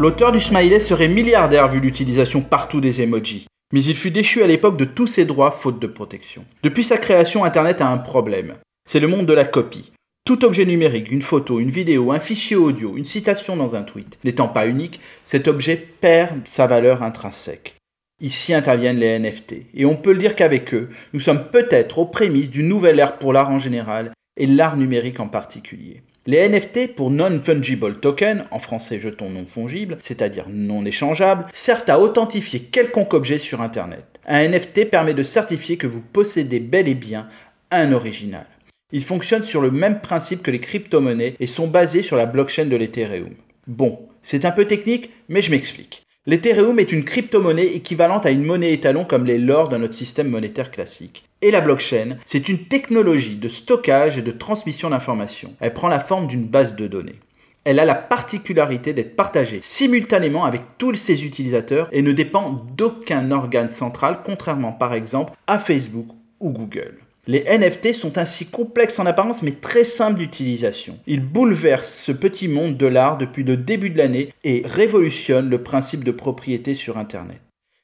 L'auteur du smiley serait milliardaire vu l'utilisation partout des emojis. Mais il fut déchu à l'époque de tous ses droits faute de protection. Depuis sa création, Internet a un problème. C'est le monde de la copie. Tout objet numérique, une photo, une vidéo, un fichier audio, une citation dans un tweet, n'étant pas unique, cet objet perd sa valeur intrinsèque. Ici interviennent les NFT, et on peut le dire qu'avec eux, nous sommes peut-être aux prémices d'une nouvelle ère pour l'art en général et l'art numérique en particulier. Les NFT pour Non-Fungible Token, en français jeton non fongible, c'est-à-dire non échangeable, servent à authentifier quelconque objet sur Internet. Un NFT permet de certifier que vous possédez bel et bien un original. Ils fonctionnent sur le même principe que les crypto-monnaies et sont basés sur la blockchain de l'Ethereum. Bon, c'est un peu technique, mais je m'explique. L'Ethereum est une crypto-monnaie équivalente à une monnaie étalon comme les l'or dans notre système monétaire classique. Et la blockchain, c'est une technologie de stockage et de transmission d'informations. Elle prend la forme d'une base de données. Elle a la particularité d'être partagée simultanément avec tous ses utilisateurs et ne dépend d'aucun organe central, contrairement par exemple à Facebook ou Google. Les NFT sont ainsi complexes en apparence mais très simples d'utilisation. Ils bouleversent ce petit monde de l'art depuis le début de l'année et révolutionnent le principe de propriété sur Internet.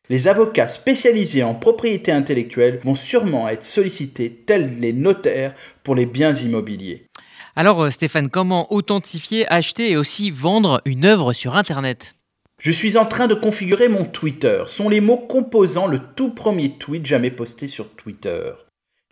Les avocats spécialisés en propriété intellectuelle vont sûrement être sollicités tels les notaires pour les biens immobiliers. Alors euh, Stéphane, comment authentifier, acheter et aussi vendre une œuvre sur Internet? Je suis en train de configurer mon Twitter, sont les mots composant le tout premier tweet jamais posté sur Twitter.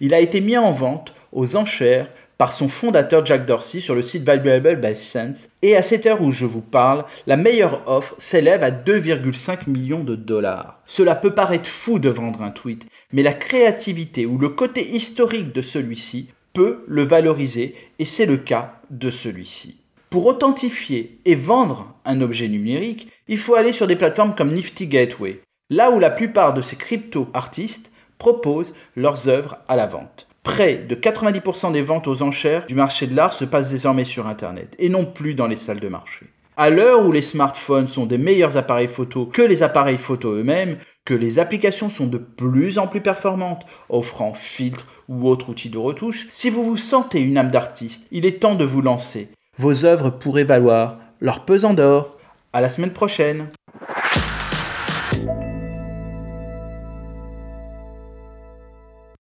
Il a été mis en vente aux enchères par son fondateur Jack Dorsey sur le site Valuable by Sense et à cette heure où je vous parle, la meilleure offre s'élève à 2,5 millions de dollars. Cela peut paraître fou de vendre un tweet, mais la créativité ou le côté historique de celui-ci peut le valoriser et c'est le cas de celui-ci. Pour authentifier et vendre un objet numérique, il faut aller sur des plateformes comme Nifty Gateway, là où la plupart de ces crypto-artistes proposent leurs œuvres à la vente. Près de 90% des ventes aux enchères du marché de l'art se passent désormais sur Internet et non plus dans les salles de marché. À l'heure où les smartphones sont des meilleurs appareils photo que les appareils photo eux-mêmes, que les applications sont de plus en plus performantes, offrant filtres ou autres outils de retouche, si vous vous sentez une âme d'artiste, il est temps de vous lancer. Vos œuvres pourraient valoir leur pesant d'or. À la semaine prochaine.